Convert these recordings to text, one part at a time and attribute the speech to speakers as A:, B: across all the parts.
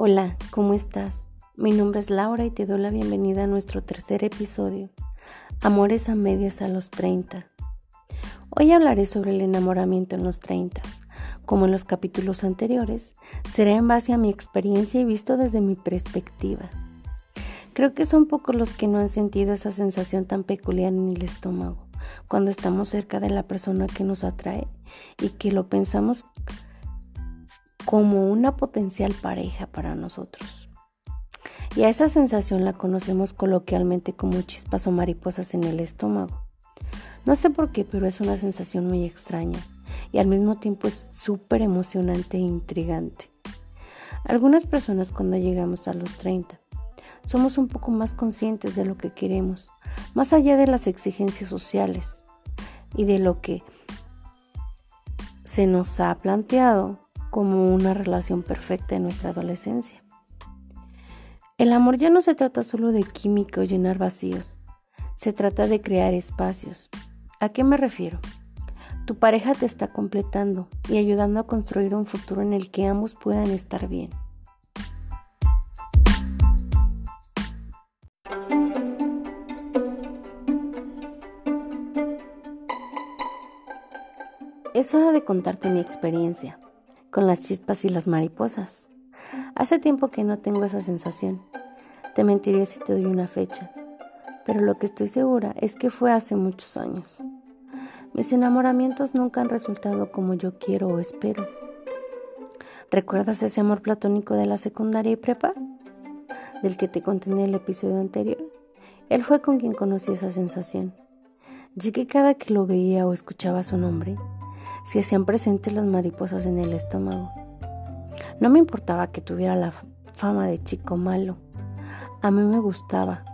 A: Hola, ¿cómo estás? Mi nombre es Laura y te doy la bienvenida a nuestro tercer episodio, Amores a medias a los 30. Hoy hablaré sobre el enamoramiento en los 30. Como en los capítulos anteriores, será en base a mi experiencia y visto desde mi perspectiva. Creo que son pocos los que no han sentido esa sensación tan peculiar en el estómago, cuando estamos cerca de la persona que nos atrae y que lo pensamos como una potencial pareja para nosotros. Y a esa sensación la conocemos coloquialmente como chispas o mariposas en el estómago. No sé por qué, pero es una sensación muy extraña y al mismo tiempo es súper emocionante e intrigante. Algunas personas cuando llegamos a los 30 somos un poco más conscientes de lo que queremos, más allá de las exigencias sociales y de lo que se nos ha planteado como una relación perfecta en nuestra adolescencia. El amor ya no se trata solo de química o llenar vacíos, se trata de crear espacios. ¿A qué me refiero? Tu pareja te está completando y ayudando a construir un futuro en el que ambos puedan estar bien. Es hora de contarte mi experiencia con las chispas y las mariposas. Hace tiempo que no tengo esa sensación. Te mentiría si te doy una fecha, pero lo que estoy segura es que fue hace muchos años. Mis enamoramientos nunca han resultado como yo quiero o espero. ¿Recuerdas ese amor platónico de la secundaria y prepa? Del que te conté en el episodio anterior. Él fue con quien conocí esa sensación. Llegué cada que lo veía o escuchaba su nombre, se hacían presentes las mariposas en el estómago. No me importaba que tuviera la fama de chico malo. A mí me gustaba.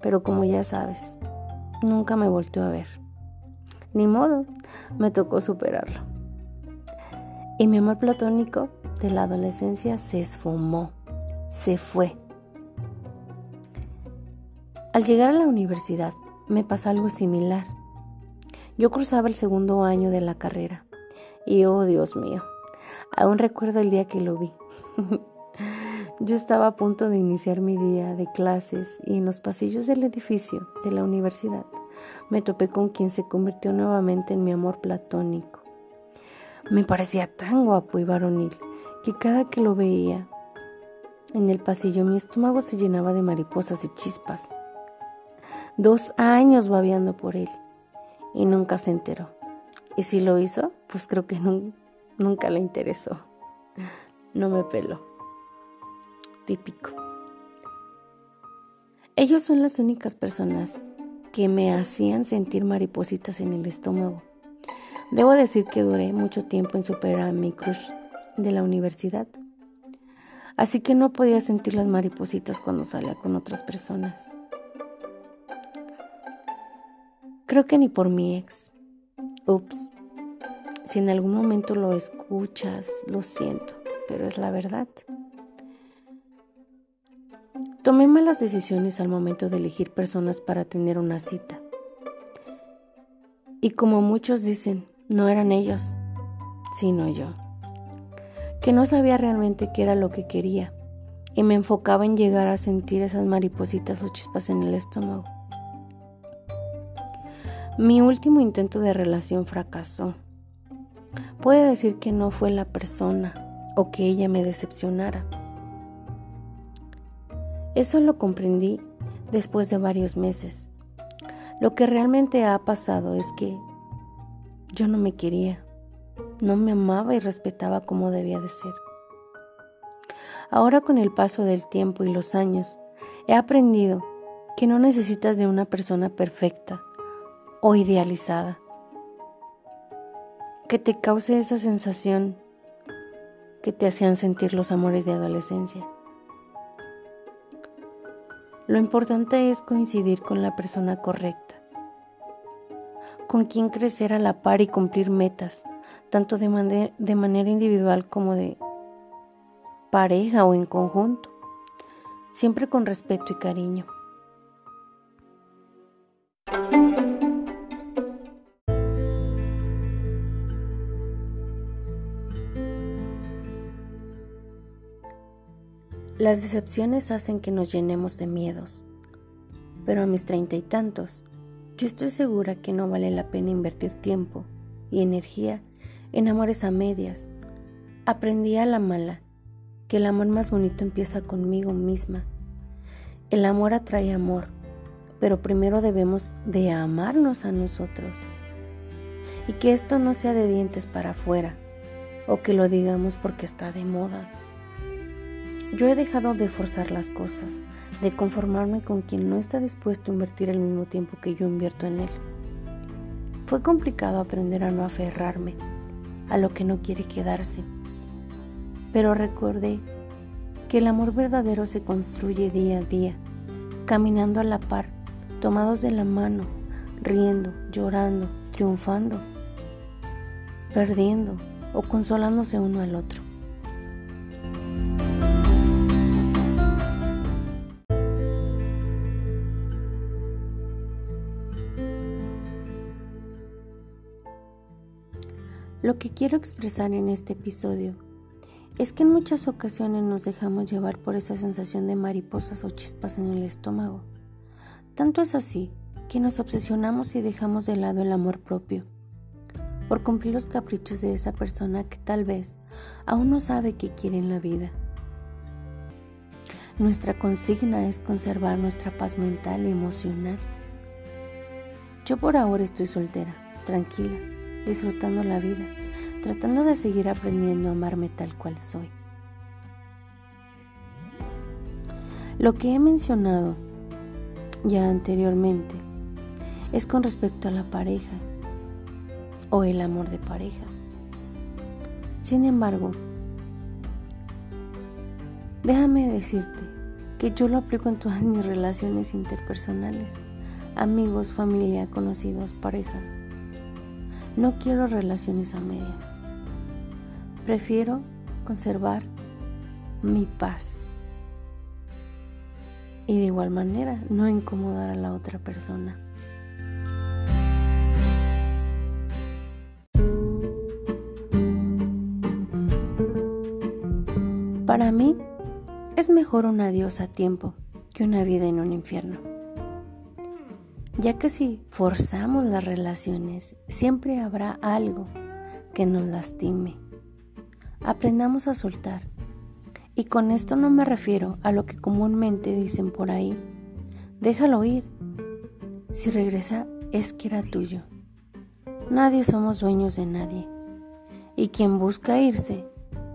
A: Pero como ya sabes, nunca me volvió a ver. Ni modo, me tocó superarlo. Y mi amor platónico de la adolescencia se esfumó, se fue. Al llegar a la universidad me pasó algo similar. Yo cruzaba el segundo año de la carrera y oh Dios mío, aún recuerdo el día que lo vi. Yo estaba a punto de iniciar mi día de clases y en los pasillos del edificio de la universidad me topé con quien se convirtió nuevamente en mi amor platónico. Me parecía tan guapo y varonil que cada que lo veía en el pasillo mi estómago se llenaba de mariposas y chispas. Dos años babeando por él y nunca se enteró. Y si lo hizo, pues creo que nunca le interesó. No me peló. Típico. Ellos son las únicas personas que me hacían sentir maripositas en el estómago. Debo decir que duré mucho tiempo en superar a mi crush de la universidad. Así que no podía sentir las maripositas cuando salía con otras personas. Creo que ni por mi ex. Ups. Si en algún momento lo escuchas, lo siento, pero es la verdad. Tomé malas decisiones al momento de elegir personas para tener una cita. Y como muchos dicen, no eran ellos, sino yo. Que no sabía realmente qué era lo que quería y me enfocaba en llegar a sentir esas maripositas o chispas en el estómago. Mi último intento de relación fracasó. Puede decir que no fue la persona o que ella me decepcionara. Eso lo comprendí después de varios meses. Lo que realmente ha pasado es que yo no me quería, no me amaba y respetaba como debía de ser. Ahora con el paso del tiempo y los años, he aprendido que no necesitas de una persona perfecta o idealizada, que te cause esa sensación que te hacían sentir los amores de adolescencia. Lo importante es coincidir con la persona correcta, con quien crecer a la par y cumplir metas, tanto de, de manera individual como de pareja o en conjunto, siempre con respeto y cariño. Las decepciones hacen que nos llenemos de miedos, pero a mis treinta y tantos, yo estoy segura que no vale la pena invertir tiempo y energía en amores a medias. Aprendí a la mala que el amor más bonito empieza conmigo misma. El amor atrae amor, pero primero debemos de amarnos a nosotros. Y que esto no sea de dientes para afuera, o que lo digamos porque está de moda. Yo he dejado de forzar las cosas, de conformarme con quien no está dispuesto a invertir el mismo tiempo que yo invierto en él. Fue complicado aprender a no aferrarme a lo que no quiere quedarse, pero recordé que el amor verdadero se construye día a día, caminando a la par, tomados de la mano, riendo, llorando, triunfando, perdiendo o consolándose uno al otro. Lo que quiero expresar en este episodio es que en muchas ocasiones nos dejamos llevar por esa sensación de mariposas o chispas en el estómago. Tanto es así que nos obsesionamos y dejamos de lado el amor propio, por cumplir los caprichos de esa persona que tal vez aún no sabe qué quiere en la vida. Nuestra consigna es conservar nuestra paz mental y emocional. Yo por ahora estoy soltera, tranquila, disfrutando la vida, tratando de seguir aprendiendo a amarme tal cual soy. Lo que he mencionado ya anteriormente es con respecto a la pareja o el amor de pareja. Sin embargo, déjame decirte que yo lo aplico en todas mis relaciones interpersonales, amigos, familia, conocidos, pareja. No quiero relaciones a medias. Prefiero conservar mi paz. Y de igual manera, no incomodar a la otra persona. Para mí, es mejor un adiós a tiempo que una vida en un infierno ya que si forzamos las relaciones, siempre habrá algo que nos lastime. Aprendamos a soltar. Y con esto no me refiero a lo que comúnmente dicen por ahí. Déjalo ir. Si regresa es que era tuyo. Nadie somos dueños de nadie. Y quien busca irse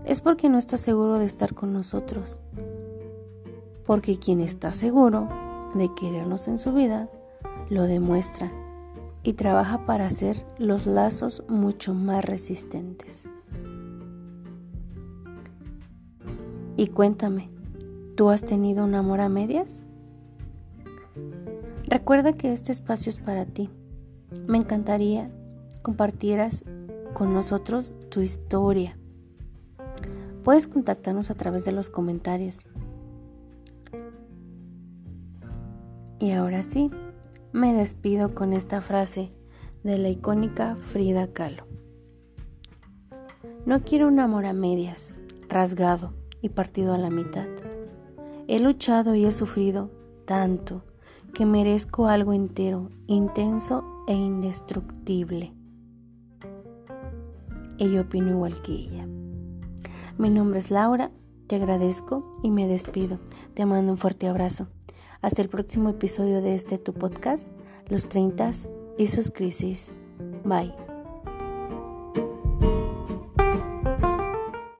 A: es porque no está seguro de estar con nosotros. Porque quien está seguro de querernos en su vida lo demuestra y trabaja para hacer los lazos mucho más resistentes. Y cuéntame, ¿tú has tenido un amor a medias? Recuerda que este espacio es para ti. Me encantaría compartieras con nosotros tu historia. Puedes contactarnos a través de los comentarios. Y ahora sí, me despido con esta frase de la icónica Frida Kahlo. No quiero un amor a medias, rasgado y partido a la mitad. He luchado y he sufrido tanto que merezco algo entero, intenso e indestructible. Y yo opino igual que ella. Mi nombre es Laura, te agradezco y me despido. Te mando un fuerte abrazo. Hasta el próximo episodio de este tu podcast, Los 30 y sus crisis. Bye.